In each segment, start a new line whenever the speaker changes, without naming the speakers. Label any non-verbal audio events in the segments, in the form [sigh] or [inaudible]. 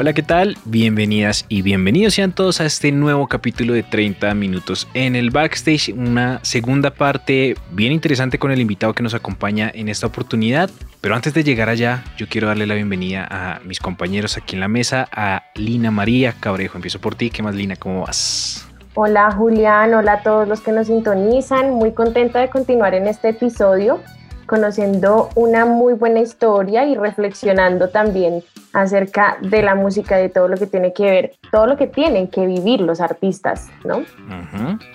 Hola, ¿qué tal? Bienvenidas y bienvenidos sean todos a este nuevo capítulo de 30 minutos en el backstage, una segunda parte bien interesante con el invitado que nos acompaña en esta oportunidad. Pero antes de llegar allá, yo quiero darle la bienvenida a mis compañeros aquí en la mesa, a Lina María Cabrejo. Empiezo por ti. ¿Qué más, Lina? ¿Cómo vas?
Hola Julián, hola a todos los que nos sintonizan. Muy contenta de continuar en este episodio conociendo una muy buena historia y reflexionando también acerca de la música, de todo lo que tiene que ver, todo lo que tienen que vivir los artistas, ¿no?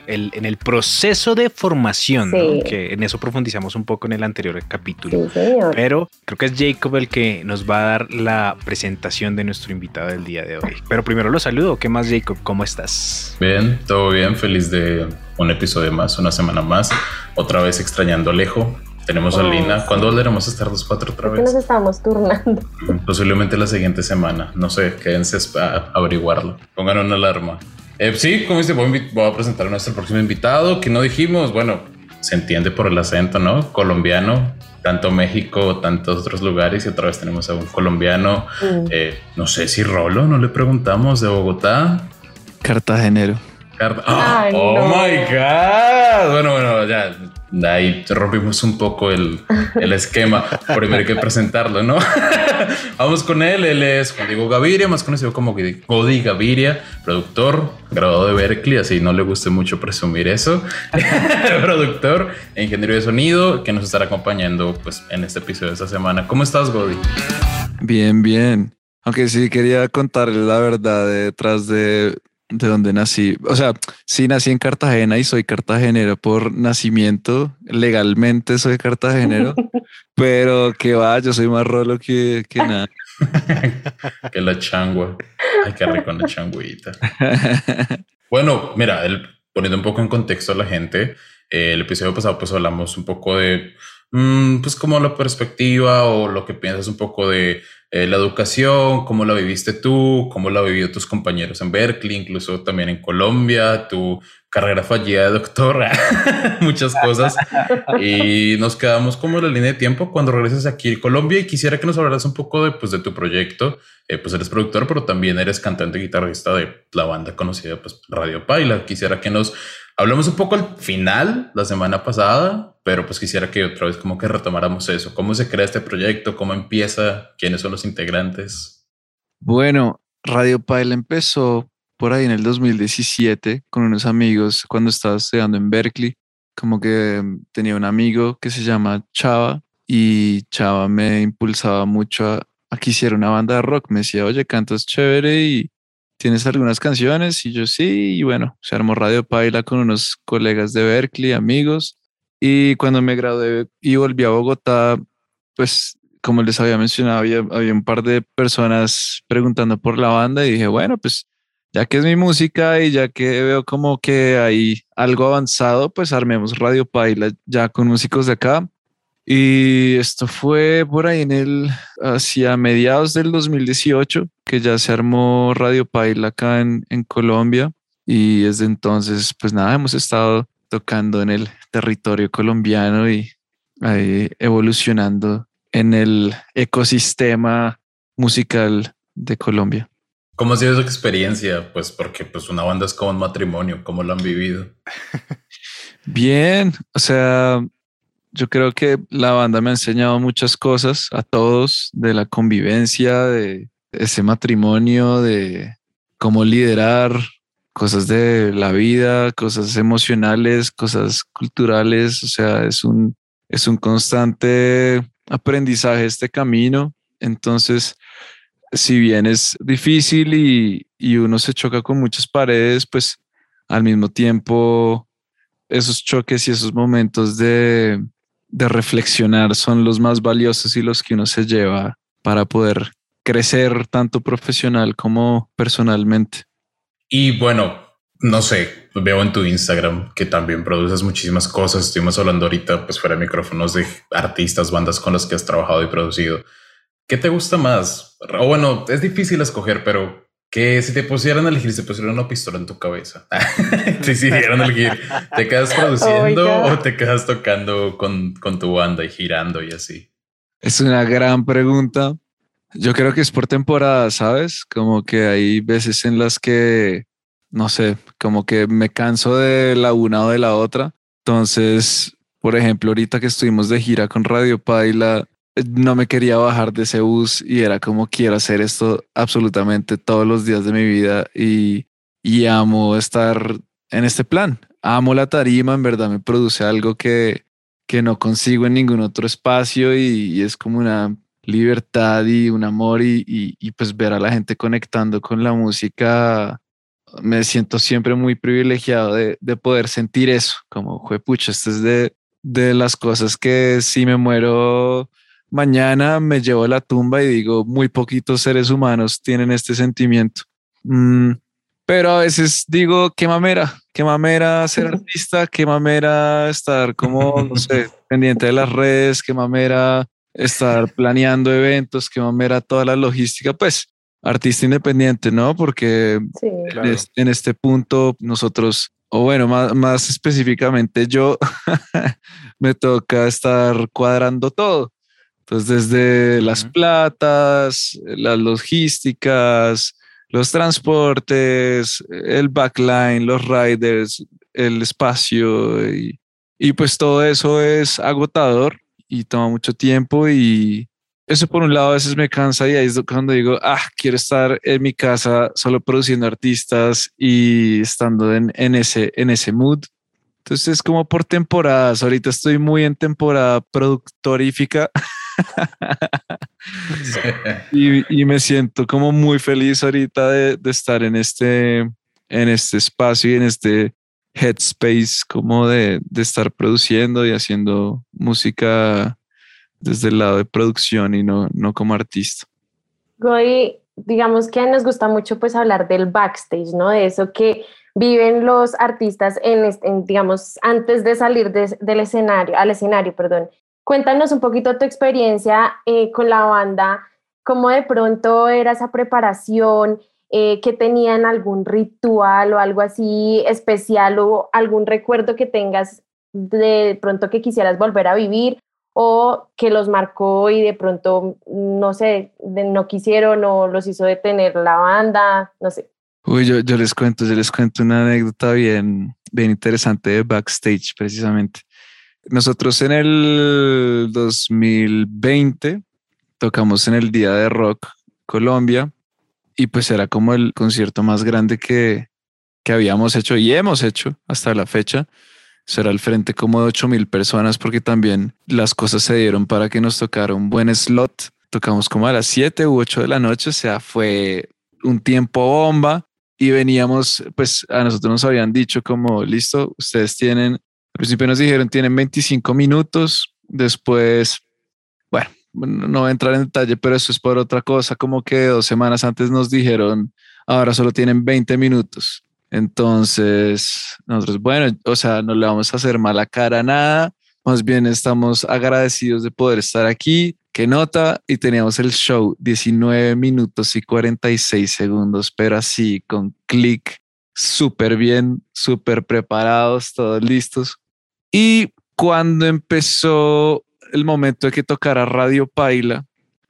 El- en el proceso de formación, que en eso profundizamos un poco en el anterior capítulo.
Sí, señor.
Pero creo que es Jacob el que nos va a dar la presentación de nuestro invitado del día de hoy. Pero primero lo saludo. ¿Qué más, Jacob? ¿Cómo estás?
Bien, todo bien, feliz de un episodio más, una semana más. Otra vez extrañando a Alejo. Tenemos a
Oh,
Lina.
sí.
¿Cuándo volveremos a estar los cuatro otra
que nos
vez?
estamos turnando.
Posiblemente la siguiente semana. No sé, quédense a averiguarlo. Pongan una alarma. Eh, sí, como dice, voy a, voy a presentar a nuestro próximo invitado, que no dijimos, bueno, se entiende por el acento, ¿no? Colombiano, tanto México, tantos otros lugares, y otra vez tenemos a un colombiano,
Mm.
eh, no sé si Rolo, no le preguntamos, de Bogotá.
Cartagenero.
Car- ¡Ah!
Ay,
¡Oh,
no.
my God! Bueno, bueno, ya ahí rompimos un poco el, el esquema. Primero hay que presentarlo, ¿no? [laughs] Vamos con él. Él es Juan Diego Gaviria, más conocido como Godi Gaviria, productor, graduado de Berkeley, así no le guste mucho presumir eso. [laughs] productor e ingeniero de sonido que nos estará acompañando pues, en este episodio de esta semana. ¿Cómo estás, Godi?
Bien, bien. Aunque sí quería contarles la verdad de detrás de, de donde nací. O sea, sí nací en Cartagena y soy cartagenero por nacimiento. Legalmente soy cartagenero, [laughs] pero que va, yo soy más rolo que, que nada. [laughs]
que la changua. Ay, qué rico una changuita. Bueno, mira, el- poniendo un poco en contexto a la gente, eh, el episodio pasado pues hablamos un poco de, pues como la perspectiva o lo que piensas un poco de eh, la educación, cómo la viviste tú, cómo la vivido tus compañeros en Berkeley, incluso también en Colombia, tu carrera fallida de doctor, [laughs] muchas cosas. Y nos quedamos como en la línea de tiempo cuando regresas aquí a Colombia y quisiera que nos hablaras un poco de, pues, de tu proyecto. Eh, pues eres productor, pero también eres cantante y guitarrista de la banda conocida, pues Radio Paila. Quisiera que nos hablamos un poco al final, la semana pasada, pero pues quisiera que otra vez como que retomáramos eso. ¿Cómo se crea este proyecto? ¿Cómo empieza? ¿Quiénes son los integrantes?
Bueno, Radio Paila empezó por ahí en el 2017 con unos amigos cuando estaba estudiando en Berkeley. Como que mm, tenía un amigo que se llama Chava y Chava me impulsaba mucho a, a que hiciera una banda de rock. Me decía, oye, cantas chévere y tienes algunas canciones. Y yo sí, y bueno, se armó Radio Paila con unos colegas de Berkeley, amigos. Y cuando me gradué y volví a Bogotá, pues como les había mencionado, había, había un par de personas preguntando por la banda y dije, bueno, pues ya que es mi música y ya que veo como que hay algo avanzado, pues armemos Radio Paila ya con músicos de acá. Y esto fue por ahí en el, hacia mediados del 2018, que ya se armó Radio Paila acá en, en Colombia. Y desde entonces, pues nada, hemos estado tocando en el territorio colombiano y ahí evolucionando en el ecosistema musical de Colombia.
¿Cómo ha sido esa experiencia? Pues porque pues una banda es como un matrimonio, ¿cómo lo han vivido? [laughs]
Bien, o sea, yo creo que la banda me ha enseñado muchas cosas a todos de la convivencia, de ese matrimonio, de cómo liderar cosas de la vida, cosas emocionales, cosas culturales, o sea, es un, es un constante aprendizaje este camino. Entonces, si bien es difícil y, y uno se choca con muchas paredes, pues al mismo tiempo esos choques y esos momentos de, de reflexionar son los más valiosos y los que uno se lleva para poder crecer tanto profesional como personalmente.
Y bueno, no sé, veo en tu Instagram que también produces muchísimas cosas. Estuvimos hablando ahorita, pues fuera de micrófonos, de artistas, bandas con las que has trabajado y producido. ¿Qué te gusta más? O bueno, es difícil escoger, pero que si te pusieran a elegir, si te pusieran una pistola en tu cabeza, [laughs] si decidieran elegir, ¿te quedas [laughs] produciendo o te quedas tocando con, con tu banda y girando y así?
Es una gran pregunta. Yo creo que es por temporada, ¿sabes? Como que hay veces en las que, no sé, como que me canso de la una o de la otra. Entonces, por ejemplo, ahorita que estuvimos de gira con Radio Paila, no me quería bajar de ese bus y era como quiero hacer esto absolutamente todos los días de mi vida y, y amo estar en este plan. Amo la tarima, en verdad me produce algo que, que no consigo en ningún otro espacio y es como una libertad y un amor y, y, pues ver a la gente conectando con la música, me siento siempre muy privilegiado de, de poder sentir eso, como, pucha, esto es de, de las cosas que si me muero mañana me llevo a la tumba y digo, muy poquitos seres humanos tienen este sentimiento. Mm, pero a veces digo, qué mamera, qué mamera ser [laughs] artista, qué mamera estar como, no sé, pendiente de las redes, qué mamera estar planeando eventos, que era toda la logística, pues artista independiente, ¿no? Porque en, este, punto nosotros, o bueno, más, más específicamente yo, [laughs] me toca estar cuadrando todo. Entonces, desde las platas, las logísticas, los transportes, el backline, los riders, el espacio y, y pues todo eso es agotador y toma mucho tiempo y eso por un lado a veces me cansa y ahí es cuando digo, ah, quiero estar en mi casa solo produciendo artistas y estando en, en ese, en ese mood. Entonces es como por temporadas. Ahorita estoy muy en temporada productorífica. [laughs] y, y, me siento como muy feliz ahorita de, de, estar en este, en este espacio y en este headspace como de, de estar produciendo y haciendo música desde el lado de producción y no, no como artista.
Goy, digamos que nos gusta mucho pues hablar del backstage, ¿no? De eso que viven los artistas en, digamos, antes de salir del escenario, al escenario, perdón. Cuéntanos un poquito tu experiencia eh, con la banda, cómo de pronto era esa preparación, eh, que tenían algún ritual o algo así especial o algún recuerdo que tengas de pronto que quisieras volver a vivir o que los marcó y de pronto, no sé, no quisieron o los hizo detener la banda, no sé.
Uy, yo, yo les cuento, yo les cuento una anécdota bien, bien interesante de backstage precisamente. Nosotros en el 2020 tocamos en el Día de Rock Colombia y pues era como el concierto más grande que, que habíamos hecho y hemos hecho hasta la fecha. Será el frente como de 8 mil personas porque también las cosas se dieron para que nos tocara un buen slot. Tocamos como a las 7 u 8 de la noche, o sea, fue un tiempo bomba y veníamos, pues a nosotros nos habían dicho como, listo, ustedes tienen, al principio nos dijeron, tienen 25 minutos, después, no voy a entrar en detalle, pero eso es por otra cosa, como que dos semanas antes nos dijeron, ahora solo tienen 20 minutos. Entonces, nosotros, bueno, o sea, no le vamos a hacer mala cara nada, más bien estamos agradecidos de poder estar aquí. ¿Qué nota? Y teníamos el show 19 minutos y 46 segundos, pero así con clic, súper bien, súper preparados, todos listos. Y cuando empezó el momento de que tocara Radio Paila,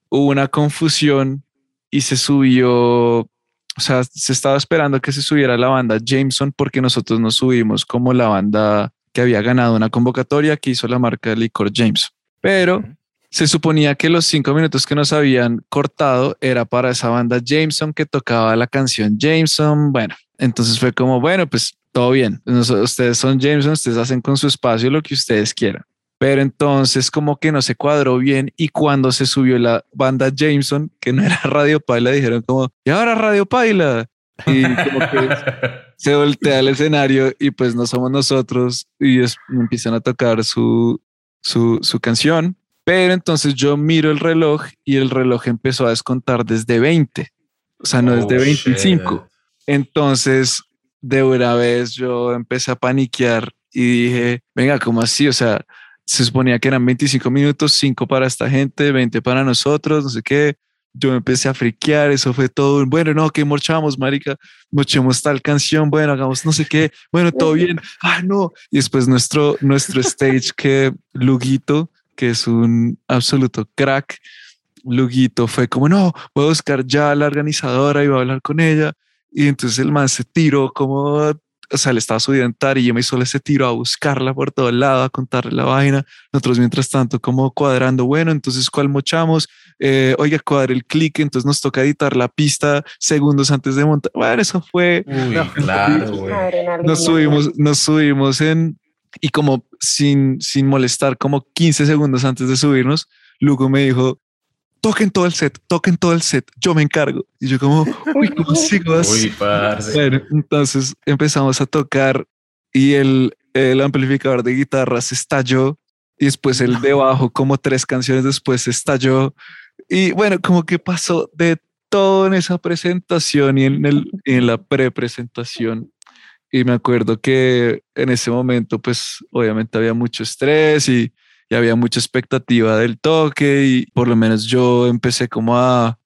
hubo una confusión y se subió, o sea, se estaba esperando que se subiera la banda Jameson porque nosotros nos subimos como la banda que había ganado una convocatoria que hizo la marca de licor Jameson. Pero se suponía que los cinco minutos que nos habían cortado era para esa banda Jameson que tocaba la canción Jameson. Bueno, entonces fue como, bueno, pues todo bien. Ustedes son Jameson, ustedes hacen con su espacio lo que ustedes quieran. Pero entonces como que no se cuadró bien y cuando se subió la banda Jameson, que no era Radio Paila, dijeron como, y ahora Radio Paila. Y como que [laughs] se voltea al escenario y pues no somos nosotros y empiezan a tocar su, su, su canción Pero entonces yo miro el reloj y el reloj empezó a descontar desde 20, o sea, no
Oh,
desde 25.
shit.
Entonces, de una vez yo empecé a paniquear y dije, venga, ¿cómo así? O sea, se suponía que eran 25 minutos, 5 para esta gente, 20 para nosotros, no sé qué. Yo me empecé a friquear, eso fue todo. Bueno, no, que morchamos, marica, mochemos tal canción, bueno, hagamos no sé qué, bueno, todo bien. Ah, no. Y después nuestro, nuestro stage que Luguito, que es un absoluto crack, Luguito fue como, no, voy a buscar ya a la organizadora y voy a hablar con ella. Y entonces el man se tiró como, o sea, le estaba subiendo en tarima y solo se tiró a buscarla por todo el lado, a contarle la vaina. Nosotros mientras tanto como cuadrando, bueno, entonces ¿cuál mochamos? Eh, oiga, cuadre el clic, entonces nos toca editar la pista segundos antes de montar. Bueno, eso fue,
Uy, claro, güey.
Nos subimos, nos subimos en, y como sin, sin molestar, como 15 segundos antes de subirnos, Lugo me dijo, toquen todo el set, toquen todo el set, yo me encargo. Y yo como, [laughs] uy, ¿cómo sigo así?
Uy, parce.
Bueno, entonces empezamos a tocar y el, el amplificador de guitarras estalló y después el de bajo, como tres canciones después, estalló. Y bueno, como que pasó de todo en esa presentación y en, el, y en la pre-presentación. Y me acuerdo que en ese momento, pues obviamente había mucho estrés y, y había mucha expectativa del toque y por lo menos yo empecé como a,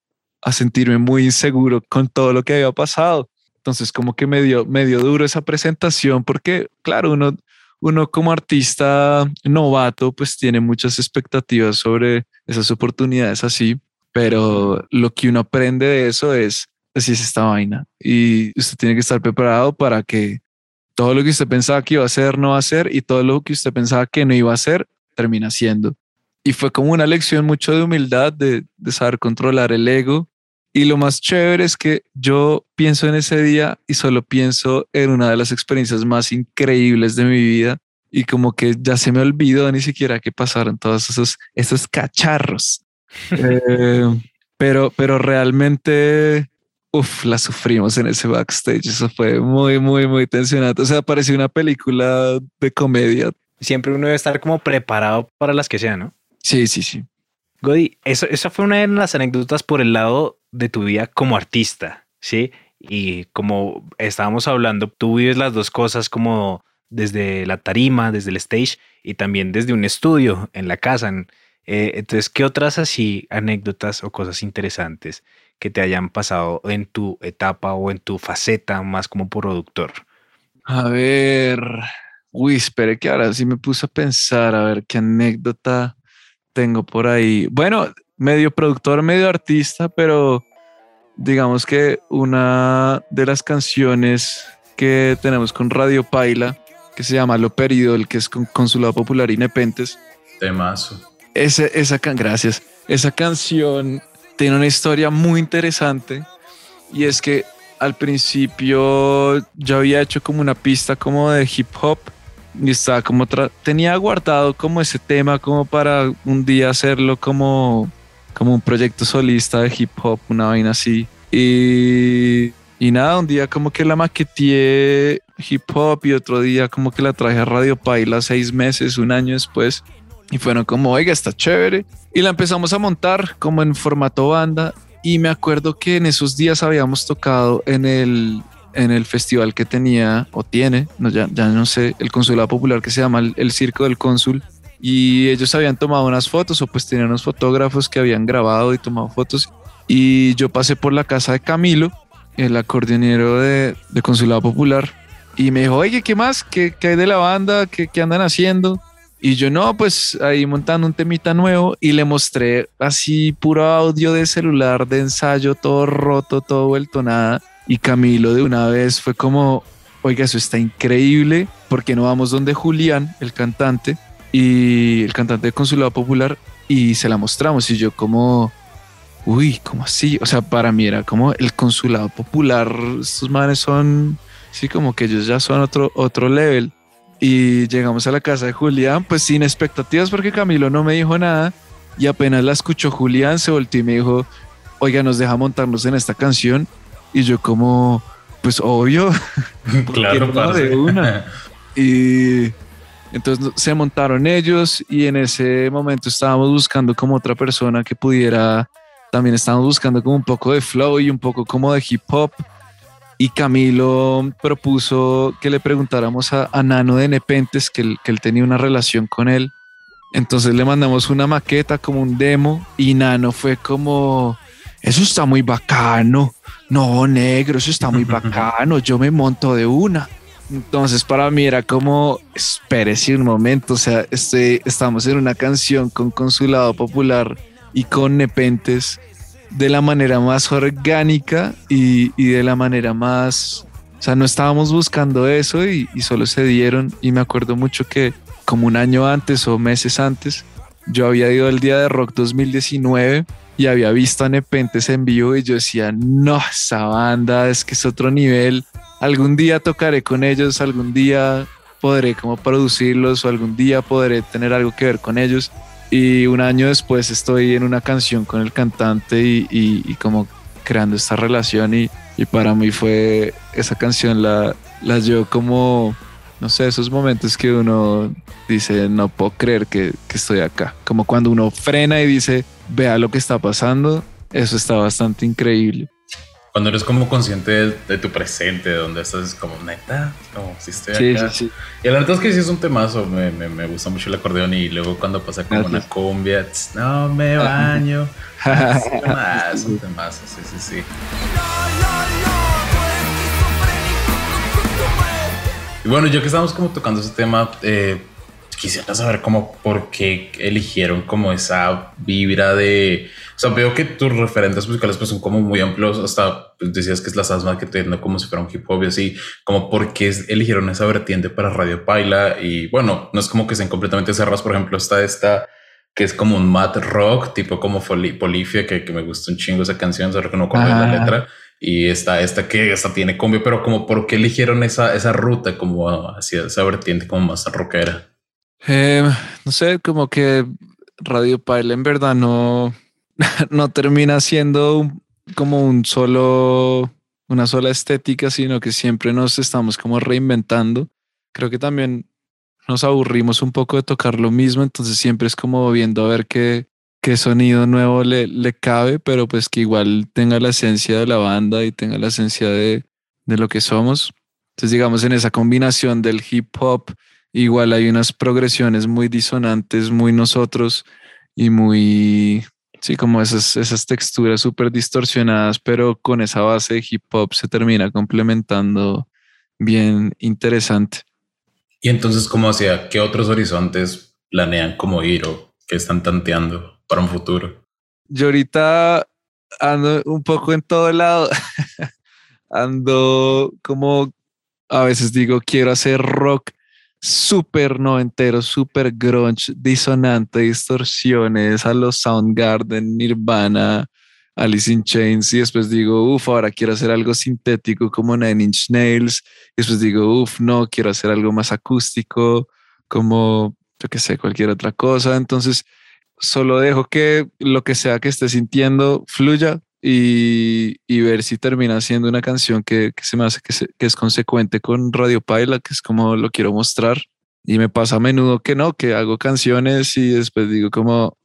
a sentirme muy inseguro con todo lo que había pasado. Entonces como que me dio, me dio duro esa presentación porque, claro, uno, uno como artista novato pues tiene muchas expectativas sobre esas oportunidades así, pero lo que uno aprende de eso es, así es esta vaina y usted tiene que estar preparado para que todo lo que usted pensaba que iba a hacer no va a ser y todo lo que usted pensaba que no iba a hacer termina siendo. Y fue como una lección mucho de humildad, de, de saber controlar el ego. Y lo más chévere es que yo pienso en ese día y solo pienso en una de las experiencias más increíbles de mi vida. Y como que ya se me olvidó ni siquiera que pasaron todos esos, esos cacharros. [laughs] Eh, pero, pero realmente, uff, la sufrimos en ese backstage. Eso fue muy, muy, muy tensionante. O sea, parecía una película de comedia.
Siempre uno debe estar como preparado para las que sean, ¿no?
Sí, sí, sí.
Godi, eso, esa fue una de las anécdotas por el lado de tu vida como artista, ¿sí? Y como estábamos hablando, tú vives las dos cosas como desde la tarima, desde el stage y también desde un estudio en la casa. Eh, entonces, ¿qué otras así anécdotas o cosas interesantes que te hayan pasado en tu etapa o en tu faceta más como productor?
A ver, uy, espere que ahora sí me puse a pensar, a ver qué anécdota tengo por ahí. Bueno, medio productor, medio artista, pero digamos que una de las canciones que tenemos con Radio Paila, que se llama Lo Perido, el que es con Consulado Popular y Nepentes,
Temazo.
ese, esa can gracias. Esa canción tiene una historia muy interesante y es que al principio yo había hecho como una pista como de hip hop y estaba como tenía guardado como ese tema como para un día hacerlo como como un proyecto solista de hip hop, una vaina así. Y, y nada, un día como que la maqueteé hip hop y otro día como que la traje a Radio Paila seis meses, un año después. Y fueron como, oiga, está chévere. Y la empezamos a montar como en formato banda. Y me acuerdo que en esos días habíamos tocado en el, en el festival que tenía o tiene, no, ya, ya no sé, el Consulado Popular que se llama el, el Circo del Cónsul. Y ellos habían tomado unas fotos o pues tenían unos fotógrafos que habían grabado y tomado fotos. Y yo pasé por la casa de Camilo, el acordeonero de, de Consulado Popular. Y me dijo, oye, ¿qué más? ¿Qué, qué hay de la banda? ¿Qué, ¿Qué andan haciendo? Y yo no, pues ahí montando un temita nuevo y le mostré así puro audio de celular, de ensayo, todo roto, todo vuelto nada. Y Camilo de una vez fue como, oiga, eso está increíble, porque no vamos donde Julián, el cantante, y el cantante de Consulado Popular, y se la mostramos. Y yo como, uy, ¿cómo así? O sea, para mí era como el Consulado Popular, estos manes son, sí, como que ellos ya son otro, otro level. Y llegamos a la casa de Julián, pues sin expectativas porque Camilo no me dijo nada. Y apenas la escuchó Julián, se volteó y me dijo, oiga, nos deja montarnos en esta canción. Y yo como, pues obvio. ¿Por [laughs] qué
claro,
no? De una. [laughs] Y, Entonces se montaron ellos y en ese momento estábamos buscando como otra persona que pudiera, también estábamos buscando como un poco de flow y un poco como de hip hop. Y Camilo propuso que le preguntáramos a, a Nano de Nepentes, que que él tenía una relación con él. Entonces le mandamos una maqueta como un demo y Nano fue como, eso está muy bacano. No, negro, eso está muy [laughs] bacano. Yo me monto de una. Entonces para mí era como, espérese un momento, o sea, este, estamos en una canción con Consulado Popular y con Nepentes de la manera más orgánica y, y de la manera más, o sea, no estábamos buscando eso y, y solo se dieron y me acuerdo mucho que como un año antes o meses antes, yo había ido al Día de Rock 2019 y había visto a Nepentes en vivo y yo decía, no, esa banda es que es otro nivel algún día tocaré con ellos, algún día podré como producirlos o algún día podré tener algo que ver con ellos. Y un año después estoy en una canción con el cantante y, y, como creando esta relación y, y, para mí fue esa canción la, la llevo como, no sé, esos momentos que uno dice, no puedo creer que, que estoy acá. Como cuando uno frena y dice, vea lo que está pasando, eso está bastante increíble
cuando eres como consciente de, de, tu presente, de donde estás, es como neta, como si estoy acá. Sí, sí. Y la verdad es que sí es un temazo, me, me, me, gusta mucho el acordeón y luego cuando pasa como Gracias. una cumbia, tss, no me baño, [laughs] es un temazo, un temazo, sí, sí, sí. Y bueno, yo que estamos como tocando ese tema, eh, quisiera saber cómo, por qué eligieron como esa vibra de, o sea, veo que tus referentes musicales pues son como muy amplios, hasta pues, decías que es la Sasma que te no como si fuera un hip hop y así, como por qué eligieron esa vertiente para Radio Paila y bueno, no es como que sean completamente cerrados, por ejemplo, está esta que es como un mat rock, tipo como Polifia, que, que me gusta un chingo esa canción, solo que no con la letra. Y está esta que esta tiene combi, pero como por qué eligieron esa, esa ruta como hacia esa vertiente como más rockera.
Eh, no sé, como que Radio Pile en verdad no, [laughs] no termina siendo como un solo, una sola estética, sino que siempre nos estamos como reinventando. Creo que también nos aburrimos un poco de tocar lo mismo, entonces siempre es como viendo a ver qué, qué sonido nuevo le, le cabe, pero pues que igual tenga la esencia de la banda y tenga la esencia de, de lo que somos. Entonces digamos en esa combinación del hip hop, igual hay unas progresiones muy disonantes, muy nosotros y muy, sí, como esas, esas texturas súper distorsionadas, pero con esa base de hip hop se termina complementando bien interesante.
Y entonces, ¿cómo hacia qué otros horizontes planean como ir o qué están tanteando para un futuro?
Yo ahorita ando un poco en todo lado. [laughs] ando como a veces digo, quiero hacer rock súper noventero, súper grunge, disonante, distorsiones a los Soundgarden, Nirvana, Alice in Chains y después digo, uff, ahora quiero hacer algo sintético como Nine Inch Nails y después digo, uff, no, quiero hacer algo más acústico como, yo qué sé, cualquier otra cosa. Entonces, solo dejo que lo que sea que esté sintiendo fluya y, y, ver si termina siendo una canción que, que se me hace que, se, que, es consecuente con Radio Paila, que es como lo quiero mostrar. Y me pasa a menudo que no, que hago canciones y después digo como,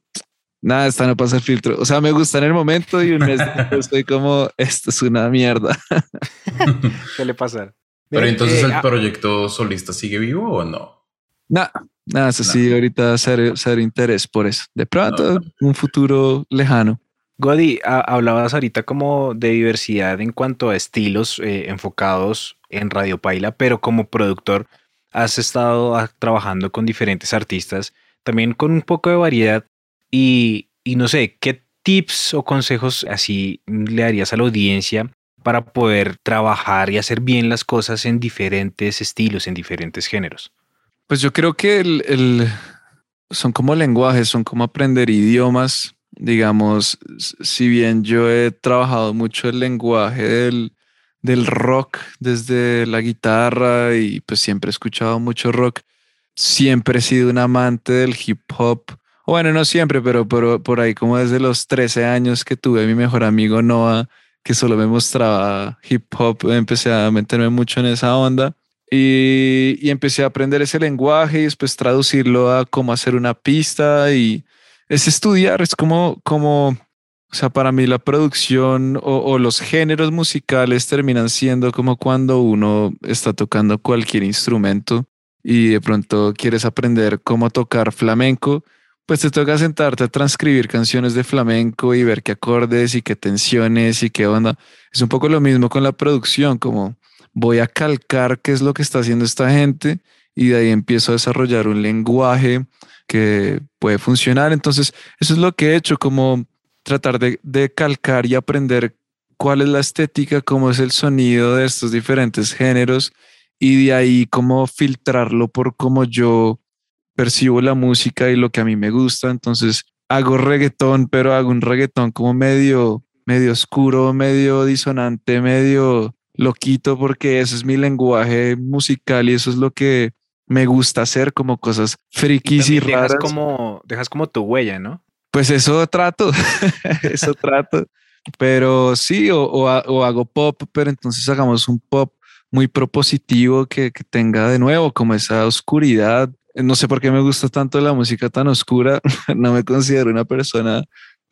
nada, esta no pasa el filtro. O sea, me gusta en el momento y un mes después estoy como, esto es una mierda. [laughs]
¿Qué le pasa?
Pero entonces eh, el ah proyecto solista sigue vivo o no?
Nada, nada, eso sí, ahorita ser, ser interés por eso. De pronto, no, no. un futuro lejano.
Godi, hablabas ahorita como de diversidad en cuanto a estilos eh, enfocados en Radio Paila, pero como productor has estado ah, trabajando con diferentes artistas, también con un poco de variedad y, y no sé, ¿qué tips o consejos así le darías a la audiencia para poder trabajar y hacer bien las cosas en diferentes estilos, en diferentes géneros?
Pues yo creo que el, el, son como lenguajes, son como aprender idiomas digamos, si bien yo he trabajado mucho el lenguaje del, del rock desde la guitarra y pues siempre he escuchado mucho rock, siempre he sido un amante del hip hop. Bueno, no siempre, pero por, por ahí como desde los 13 años que tuve mi mejor amigo Noah, que solo me mostraba hip hop, empecé a meterme mucho en esa onda. Y, empecé a aprender ese lenguaje y después traducirlo a cómo hacer una pista y es estudiar, es como, como, o sea, para mí la producción o, o los géneros musicales terminan siendo como cuando uno está tocando cualquier instrumento y de pronto quieres aprender cómo tocar flamenco, pues te toca sentarte a transcribir canciones de flamenco y ver qué acordes y qué tensiones y qué onda. Es un poco lo mismo con la producción, como voy a calcar qué es lo que está haciendo esta gente y de ahí empiezo a desarrollar un lenguaje que puede funcionar. Entonces, eso es lo que he hecho, como tratar de, de calcar y aprender cuál es la estética, cómo es el sonido de estos diferentes géneros y de ahí cómo filtrarlo por cómo yo percibo la música y lo que a mí me gusta. Entonces, hago reggaetón, pero hago un reggaetón como medio, medio oscuro, medio disonante, medio loquito porque ese es mi lenguaje musical y eso es lo que me gusta hacer como cosas frikis y, y
dejas
raras.
Como, dejas como tu huella, ¿no?
Pues eso trato, [laughs] eso trato. Pero sí, o, o, o, hago pop, pero entonces hagamos un pop muy propositivo que, que tenga de nuevo como esa oscuridad. No sé por qué me gusta tanto la música tan oscura. [laughs] no me considero una persona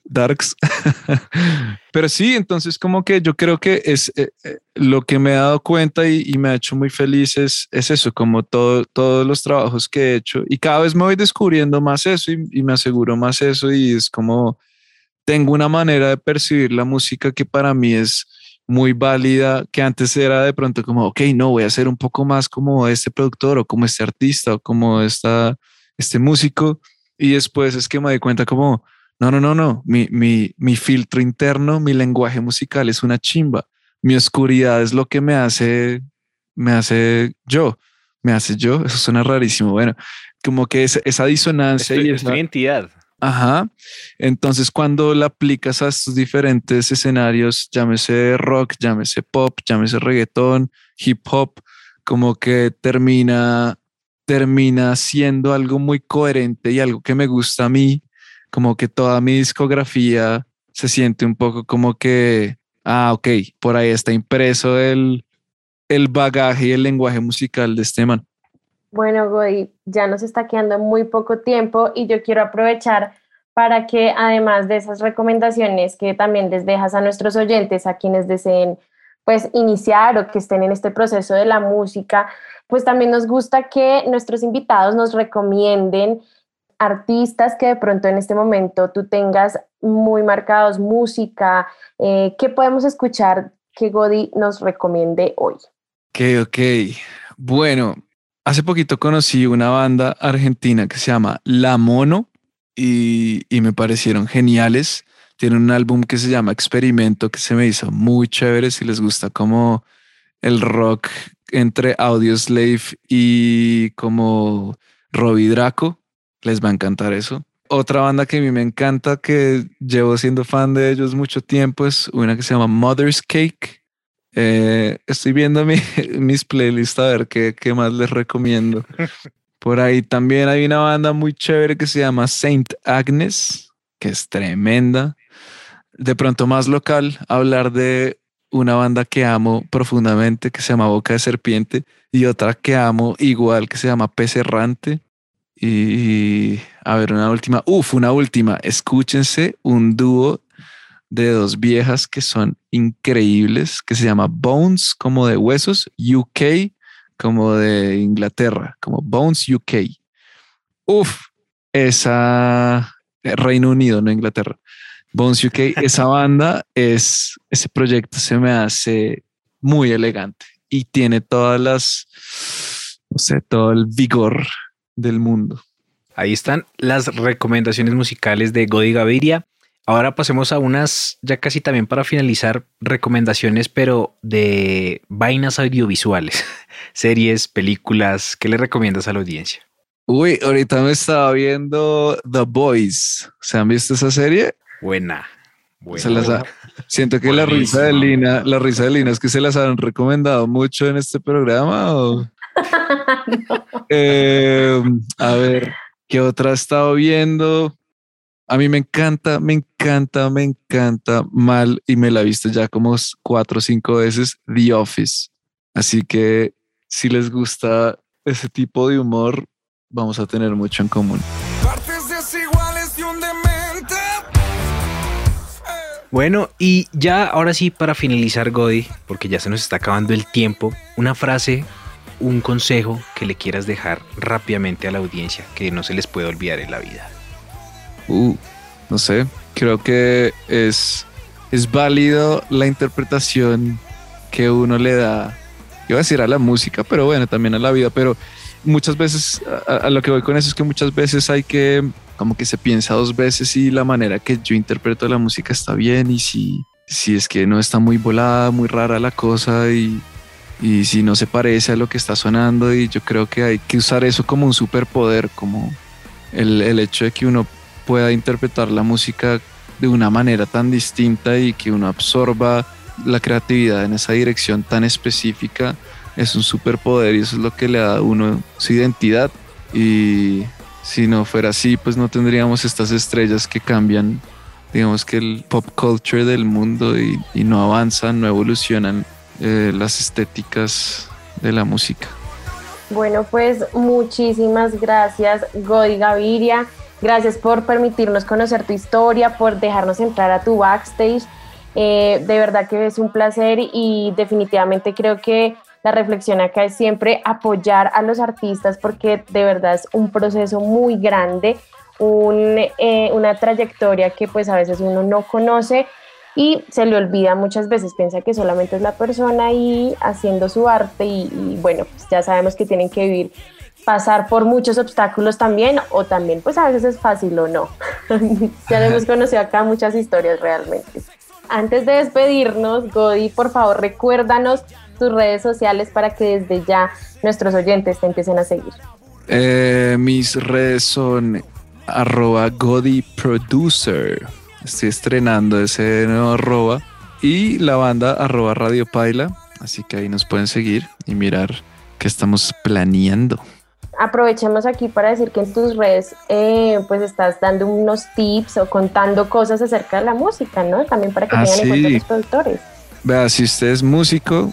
darks. [laughs] Pero sí, entonces como que yo creo que es eh, eh, lo que me he dado cuenta y, me ha hecho muy feliz es, es eso, como todo, todos los trabajos que he hecho y cada vez me voy descubriendo más eso y, me aseguro más eso y es como tengo una manera de percibir la música que para mí es muy válida, que antes era de pronto como, ok, no, voy a ser un poco más como este productor o como este artista o como esta, este músico y después es que me doy cuenta como, no, no, no, no. Mi, mi, mi, filtro interno, mi lenguaje musical es una chimba. Mi oscuridad es lo que me hace, me hace yo, me hace yo. Eso suena rarísimo. Bueno, como que esa, esa disonancia
es
y
esa
identidad. Ajá. Entonces, cuando la aplicas a estos diferentes escenarios, llámese rock, llámese pop, llámese reggaetón, hip hop, como que termina, termina siendo algo muy coherente y algo que me gusta a mí como que toda mi discografía se siente un poco como que, ah, ok, por ahí está impreso el, el bagaje y el lenguaje musical de este man.
Bueno, Godi, ya nos está quedando muy poco tiempo y yo quiero aprovechar para que además de esas recomendaciones que también les dejas a nuestros oyentes, a quienes deseen pues iniciar o que estén en este proceso de la música, pues también nos gusta que nuestros invitados nos recomienden artistas que de pronto en este momento tú tengas muy marcados, música, eh, ¿qué podemos escuchar que Godi nos recomiende hoy?
Ok, ok. Bueno, hace poquito conocí una banda argentina que se llama La Mono y, y me parecieron geniales. Tiene un álbum que se llama Experimento que se me hizo muy chévere si les gusta como el rock entre Audioslave y como Robbie Draco les va a encantar eso. Otra banda que a mí me encanta, que llevo siendo fan de ellos mucho tiempo, es una que se llama Mother's Cake. Eh, estoy viendo mi, [laughs] mis playlists a ver qué, qué más les recomiendo. [laughs] Por ahí también hay una banda muy chévere que se llama Saint Agnes, que es tremenda. De pronto más local, hablar de una banda que amo profundamente que se llama Boca de Serpiente y otra que amo igual que se llama Pez Errante. Y a ver, una última. Uf, una última. Escúchense un dúo de dos viejas que son increíbles, que se llama Bones, como de huesos, UK, como de Inglaterra, como Bones UK. Uf, esa Reino Unido, no Inglaterra. Bones UK, [laughs] esa banda es, ese proyecto se me hace muy elegante y tiene todas las, no sé, todo el vigor del mundo.
Ahí están las recomendaciones musicales de Godi Gaviria. Ahora pasemos a unas, ya casi también para finalizar, recomendaciones, pero de vainas audiovisuales, [laughs] series, películas. ¿Qué le recomiendas a la audiencia?
Uy, ahorita me estaba viendo The Boys. ¿Se han visto esa serie?
Buena. buena.
Se las ha, siento que Buenísimo. la risa de Lina, la risa de Lina es que se las han recomendado mucho en este programa. ¿o? No. [laughs] eh, a ver, ¿qué otra he estado viendo? A mí me encanta, me encanta, me encanta mal y me la he visto ya como cuatro o cinco veces The Office. Así que si les gusta ese tipo de humor, vamos a tener mucho en común.
Bueno, y ya ahora sí para finalizar, Godi, porque ya se nos está acabando el tiempo, una frase, un consejo que le quieras dejar rápidamente a la audiencia que no se les puede olvidar en la vida.
Uh, no sé, creo que es, es válido la interpretación que uno le da, iba a decir a la música, pero bueno, también a la vida, pero muchas veces, a, lo que voy con eso es que muchas veces hay que como que se piensa dos veces si la manera que yo interpreto la música está bien y si, si es que no está muy volada, muy rara la cosa y, y si no se parece a lo que está sonando y yo creo que hay que usar eso como un superpoder, como el, el hecho de que uno pueda interpretar la música de una manera tan distinta y que uno absorba la creatividad en esa dirección tan específica es un superpoder y eso es lo que le da a uno su identidad. Y si no fuera así, pues no tendríamos estas estrellas que cambian, digamos que el pop culture del mundo y, y no avanzan, no evolucionan eh, las estéticas de la música.
Bueno, pues muchísimas gracias, Godi Gaviria. Gracias por permitirnos conocer tu historia, por dejarnos entrar a tu backstage. Eh, de verdad que es un placer y definitivamente creo que la reflexión acá es siempre apoyar a los artistas porque de verdad es un proceso muy grande, un, eh, una trayectoria que pues a veces uno no conoce y se le olvida muchas veces, piensa que solamente es la persona ahí haciendo su arte y, bueno, pues ya sabemos que tienen que vivir, pasar por muchos obstáculos también o también pues a veces es fácil o no. [laughs] ya hemos conocido acá muchas historias realmente. Antes de despedirnos, Godi, por favor recuérdanos tus redes sociales para que desde ya nuestros oyentes te empiecen a seguir.
Eh, mis redes son arroba godiproducer. Estoy estrenando ese nuevo arroba. Y la banda arroba Radio Paila. Así que ahí nos pueden seguir y mirar qué estamos planeando.
Aprovechemos aquí para decir que en tus redes eh, pues estás dando unos tips o contando cosas acerca de la música, ¿no? También para que
Ah,
tengan en cuenta los productores.
Vea, si usted es músico,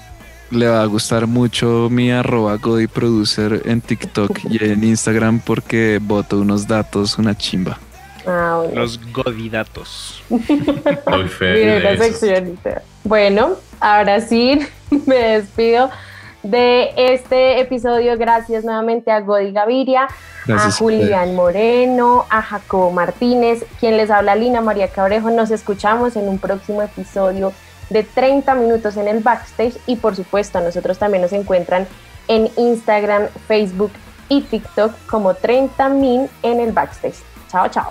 le va a gustar mucho mi arroba godiproducer en TikTok y en Instagram porque boto unos datos, una chimba.
Ah, bueno.
Los Godidatos. [laughs]
Doy fe
Miren
de
la
eso.
seccionita. Bueno, ahora sí [laughs] me despido de este episodio. Gracias nuevamente a Godi Gaviria,
Gracias
a Julián Moreno, a Jacobo Martínez, quien les habla Lina María Cabrejo. Nos escuchamos en un próximo episodio de 30 minutos en el backstage y por supuesto a nosotros también nos encuentran en Instagram, Facebook y TikTok como 30 min en el backstage. Chao, chao.